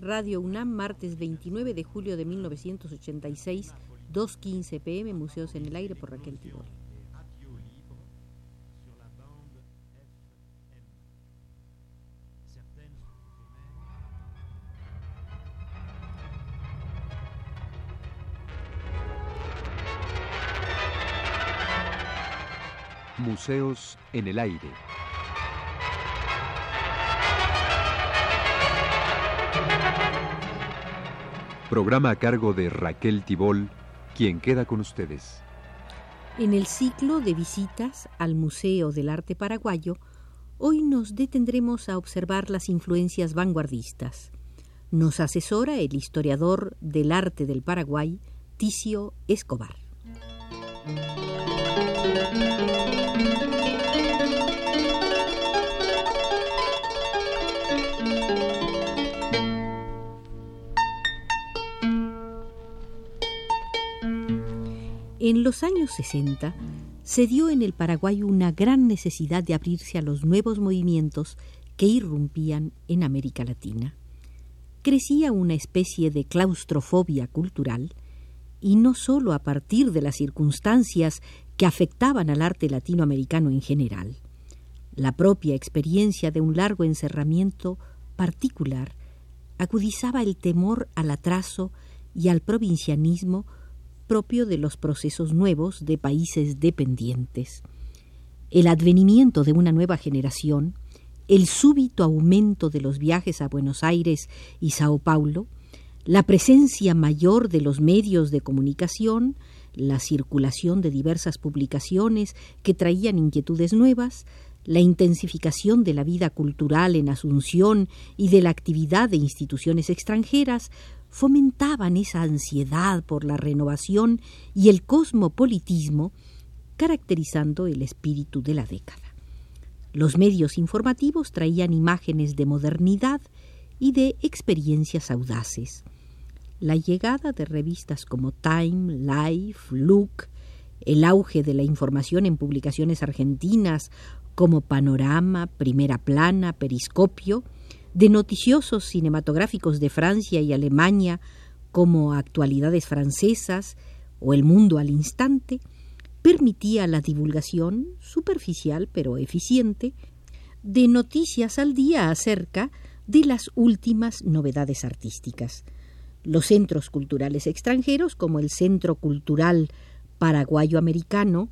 Radio UNAM, martes 29 de julio de 1986, 2.15 pm, Museos en el Aire por Raquel Tibor. Museos en el Aire. Programa a cargo de Raquel Tibol, quien queda con ustedes. En el ciclo de visitas al Museo del Arte Paraguayo, hoy nos detendremos a observar las influencias vanguardistas. Nos asesora el historiador del arte del Paraguay, Ticio Escobar. En los años 60 se dio en el Paraguay una gran necesidad de abrirse a los nuevos movimientos que irrumpían en América Latina. Crecía una especie de claustrofobia cultural, y no sólo a partir de las circunstancias que afectaban al arte latinoamericano en general. La propia experiencia de un largo encerramiento particular acudizaba el temor al atraso y al provincianismo propio de los procesos nuevos de países dependientes. El advenimiento de una nueva generación, el súbito aumento de los viajes a Buenos Aires y Sao Paulo, la presencia mayor de los medios de comunicación, la circulación de diversas publicaciones que traían inquietudes nuevas, la intensificación de la vida cultural en Asunción y de la actividad de instituciones extranjeras fomentaban esa ansiedad por la renovación y el cosmopolitismo, caracterizando el espíritu de la década. Los medios informativos traían imágenes de modernidad y de experiencias audaces. La llegada de revistas como Time, Life, Look, el auge de la información en publicaciones argentinas como Panorama, Primera Plana, Periscopio, de noticiosos cinematográficos de Francia y Alemania como Actualidades Francesas o El Mundo al Instante, permitía la divulgación, superficial pero eficiente, de noticias al día acerca de las últimas novedades artísticas. Los centros culturales extranjeros, como el Centro Cultural Paraguayo-Americano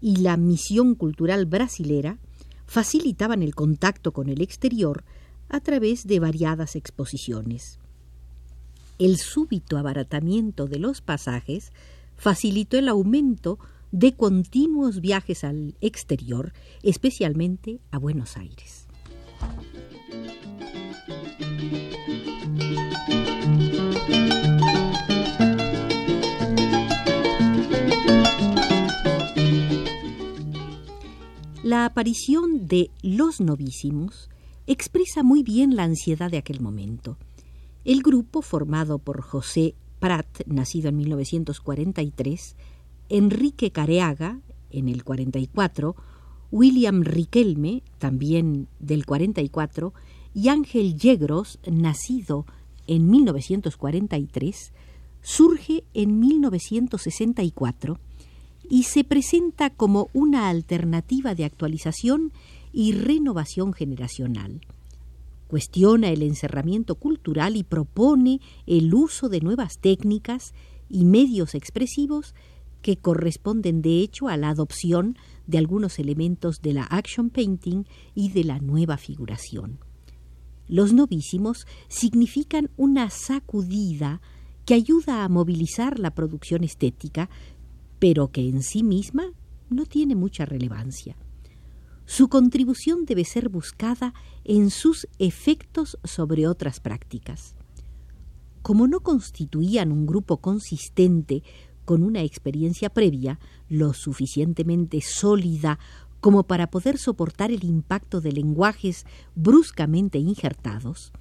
y la Misión Cultural Brasilera, facilitaban el contacto con el exterior a través de variadas exposiciones. El súbito abaratamiento de los pasajes facilitó el aumento de continuos viajes al exterior, especialmente a Buenos Aires. La aparición de los novísimos expresa muy bien la ansiedad de aquel momento. El grupo, formado por José Prat, nacido en 1943, Enrique Careaga, en el 44, William Riquelme, también del 44, y Ángel Yegros, nacido en 1943, surge en 1964 y se presenta como una alternativa de actualización y renovación generacional. Cuestiona el encerramiento cultural y propone el uso de nuevas técnicas y medios expresivos que corresponden de hecho a la adopción de algunos elementos de la action painting y de la nueva figuración. Los novísimos significan una sacudida que ayuda a movilizar la producción estética, pero que en sí misma no tiene mucha relevancia. Su contribución debe ser buscada en sus efectos sobre otras prácticas. Como no constituían un grupo consistente con una experiencia previa lo suficientemente sólida como para poder soportar el impacto de lenguajes bruscamente injertados,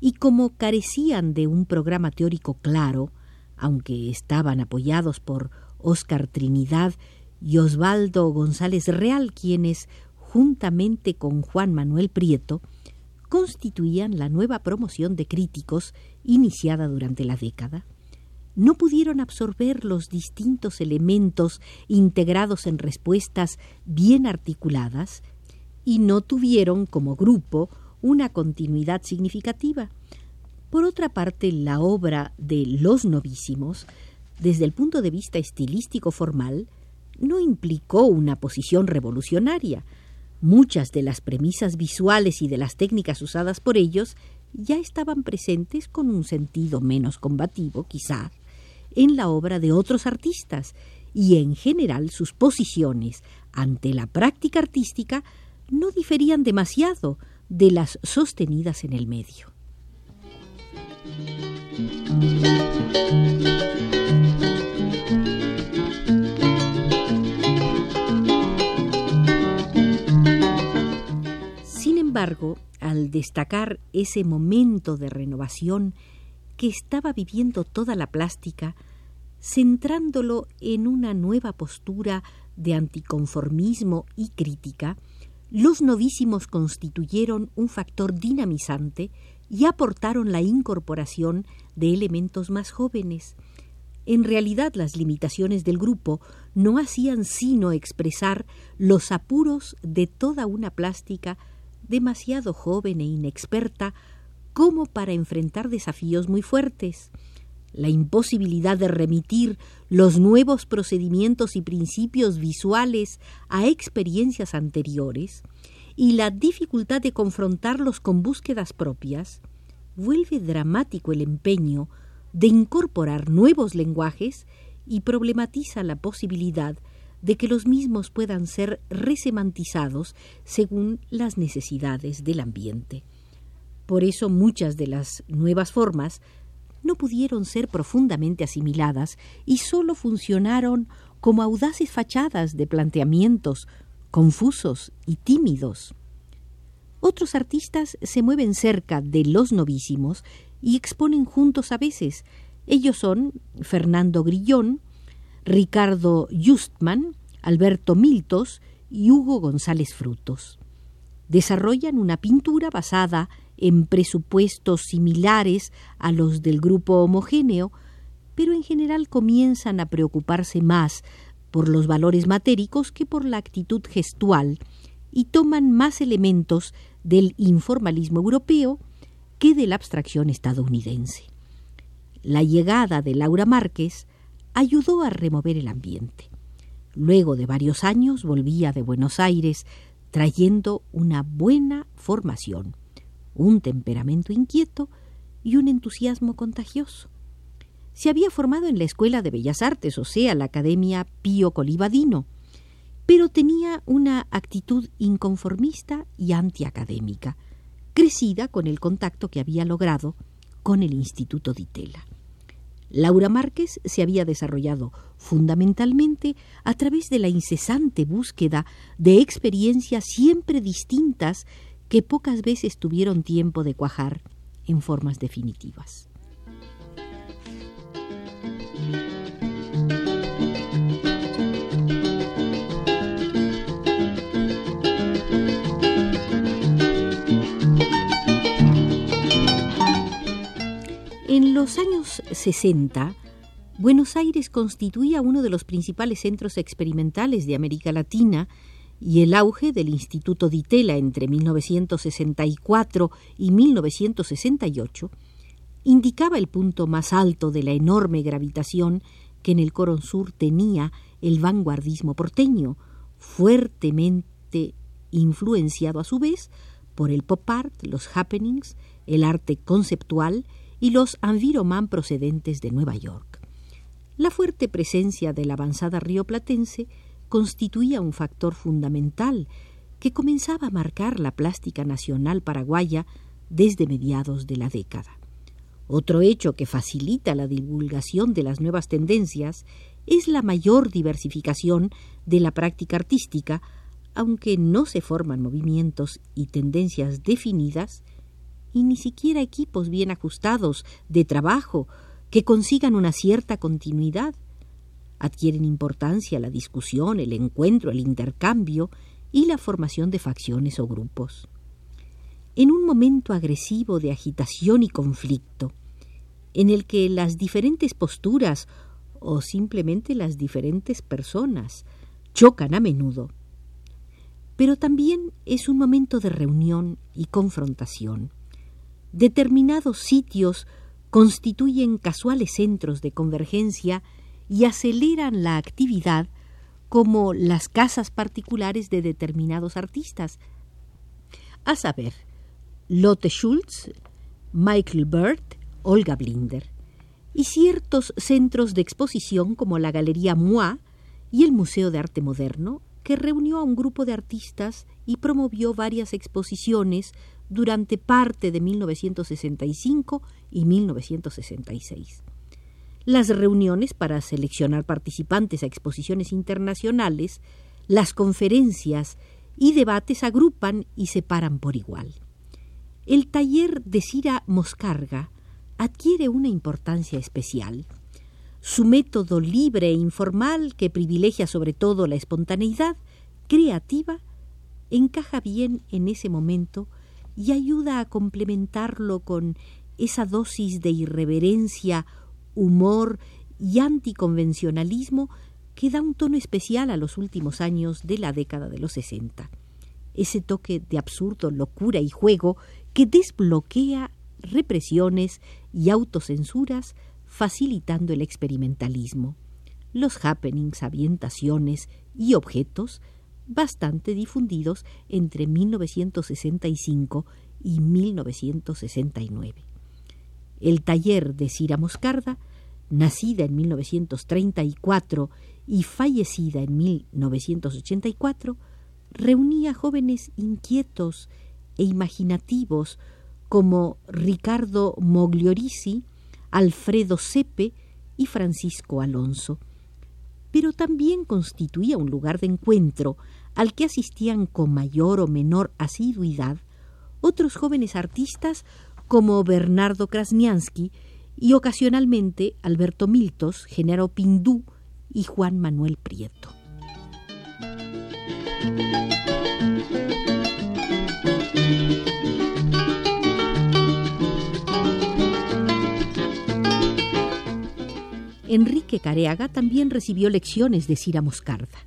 y como carecían de un programa teórico claro, aunque estaban apoyados por Óscar Trinidad y Osvaldo González Real, quienes juntamente con Juan Manuel Prieto, constituían la nueva promoción de críticos iniciada durante la década. No pudieron absorber los distintos elementos integrados en respuestas bien articuladas y no tuvieron como grupo una continuidad significativa. Por otra parte, la obra de Los Novísimos, desde el punto de vista estilístico formal, no implicó una posición revolucionaria. Muchas de las premisas visuales y de las técnicas usadas por ellos ya estaban presentes con un sentido menos combativo, quizá, en la obra de otros artistas, y en general sus posiciones ante la práctica artística no diferían demasiado de las sostenidas en el medio. Al destacar ese momento de renovación que estaba viviendo toda la plástica, centrándolo en una nueva postura de anticonformismo y crítica, los novísimos constituyeron un factor dinamizante y aportaron la incorporación de elementos más jóvenes. En realidad las limitaciones del grupo no hacían sino expresar los apuros de toda una plástica demasiado joven e inexperta como para enfrentar desafíos muy fuertes. La imposibilidad de remitir los nuevos procedimientos y principios visuales a experiencias anteriores y la dificultad de confrontarlos con búsquedas propias, vuelve dramático el empeño de incorporar nuevos lenguajes y problematiza la posibilidad de que los mismos puedan ser resemantizados según las necesidades del ambiente. Por eso muchas de las nuevas formas no pudieron ser profundamente asimiladas y sólo funcionaron como audaces fachadas de planteamientos confusos y tímidos. Otros artistas se mueven cerca de los novísimos y exponen juntos a veces. Ellos son Fernando Grillón, Ricardo Justman, Alberto Miltos y Hugo González Frutos. Desarrollan una pintura basada en presupuestos similares a los del grupo homogéneo, pero en general comienzan a preocuparse más por los valores matéricos que por la actitud gestual y toman más elementos del informalismo europeo que de la abstracción estadounidense. La llegada de Laura Márquez ayudó a remover el ambiente. Luego de varios años volvía de Buenos Aires trayendo una buena formación un temperamento inquieto y un entusiasmo contagioso. Se había formado en la Escuela de Bellas Artes, o sea, la Academia Pío Colibadino, pero tenía una actitud inconformista y antiacadémica, crecida con el contacto que había logrado con el Instituto de Itela. Laura Márquez se había desarrollado fundamentalmente a través de la incesante búsqueda de experiencias siempre distintas que pocas veces tuvieron tiempo de cuajar en formas definitivas. En los años 60, Buenos Aires constituía uno de los principales centros experimentales de América Latina y el auge del Instituto Di Tella entre 1964 y 1968 indicaba el punto más alto de la enorme gravitación que en el Coron Sur tenía el vanguardismo porteño, fuertemente influenciado a su vez por el pop art, los happenings, el arte conceptual y los environment procedentes de Nueva York. La fuerte presencia de la avanzada rioplatense constituía un factor fundamental que comenzaba a marcar la plástica nacional paraguaya desde mediados de la década. Otro hecho que facilita la divulgación de las nuevas tendencias es la mayor diversificación de la práctica artística, aunque no se forman movimientos y tendencias definidas, y ni siquiera equipos bien ajustados de trabajo que consigan una cierta continuidad adquieren importancia la discusión, el encuentro, el intercambio y la formación de facciones o grupos. En un momento agresivo de agitación y conflicto, en el que las diferentes posturas o simplemente las diferentes personas chocan a menudo. Pero también es un momento de reunión y confrontación. Determinados sitios constituyen casuales centros de convergencia y aceleran la actividad como las casas particulares de determinados artistas. A saber, Lotte Schultz, Michael Bird, Olga Blinder, y ciertos centros de exposición como la Galería Moi y el Museo de Arte Moderno, que reunió a un grupo de artistas y promovió varias exposiciones durante parte de 1965 y 1966. Las reuniones para seleccionar participantes a exposiciones internacionales, las conferencias y debates agrupan y separan por igual. El taller de Cira Moscarga adquiere una importancia especial. Su método libre e informal, que privilegia sobre todo la espontaneidad creativa, encaja bien en ese momento y ayuda a complementarlo con esa dosis de irreverencia, humor y anticonvencionalismo que da un tono especial a los últimos años de la década de los sesenta. Ese toque de absurdo, locura y juego que desbloquea represiones y autocensuras, facilitando el experimentalismo. Los happenings, avientaciones y objetos bastante difundidos entre 1965 y 1969. El taller de Cira Moscarda, nacida en 1934 y fallecida en 1984, reunía jóvenes inquietos e imaginativos como Ricardo Mogliorisi, Alfredo Sepe y Francisco Alonso. Pero también constituía un lugar de encuentro al que asistían con mayor o menor asiduidad otros jóvenes artistas como Bernardo Krasniansky y ocasionalmente Alberto Miltos, Genaro Pindú y Juan Manuel Prieto. Enrique Careaga también recibió lecciones de Cira Moscarda.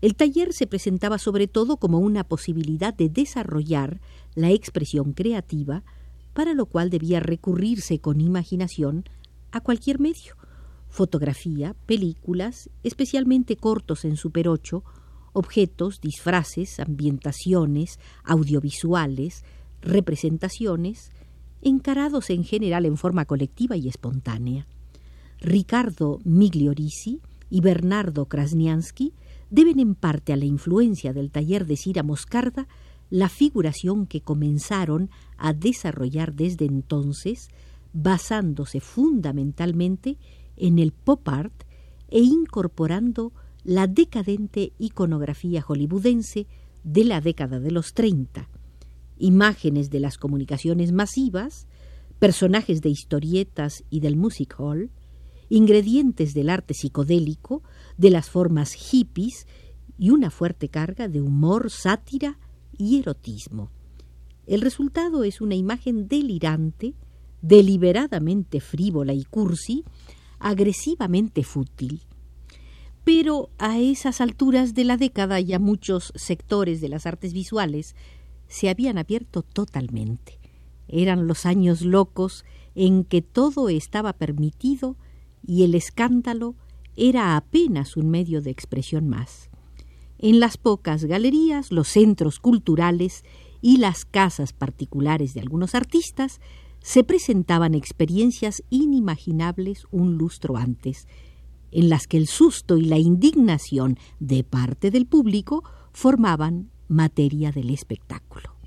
El taller se presentaba sobre todo como una posibilidad de desarrollar la expresión creativa, para lo cual debía recurrirse con imaginación a cualquier medio, fotografía, películas, especialmente cortos en Super 8, objetos, disfraces, ambientaciones, audiovisuales, representaciones, encarados en general en forma colectiva y espontánea. Ricardo Migliorisi y Bernardo Krasniansky deben en parte a la influencia del taller de Cira Moscarda la figuración que comenzaron a desarrollar desde entonces, basándose fundamentalmente en el pop art e incorporando la decadente iconografía hollywoodense de la década de los 30, imágenes de las comunicaciones masivas, personajes de historietas y del music hall, ingredientes del arte psicodélico, de las formas hippies y una fuerte carga de humor, sátira y erotismo. El resultado es una imagen delirante, deliberadamente frívola y cursi, agresivamente fútil. Pero a esas alturas de la década ya muchos sectores de las artes visuales se habían abierto totalmente. Eran los años locos en que todo estaba permitido y el escándalo era apenas un medio de expresión más. En las pocas galerías, los centros culturales y las casas particulares de algunos artistas se presentaban experiencias inimaginables un lustro antes, en las que el susto y la indignación de parte del público formaban materia del espectáculo.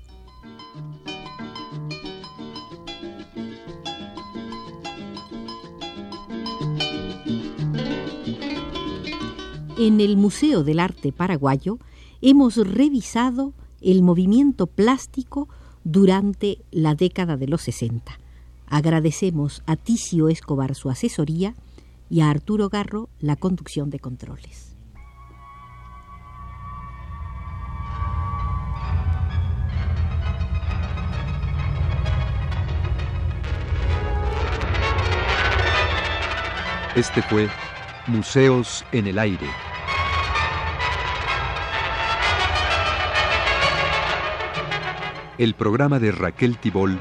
En el Museo del Arte Paraguayo hemos revisado el movimiento plástico durante la década de los 60. Agradecemos a Ticio Escobar su asesoría y a Arturo Garro la conducción de controles. Este fue Museos en el Aire. El programa de Raquel Tibol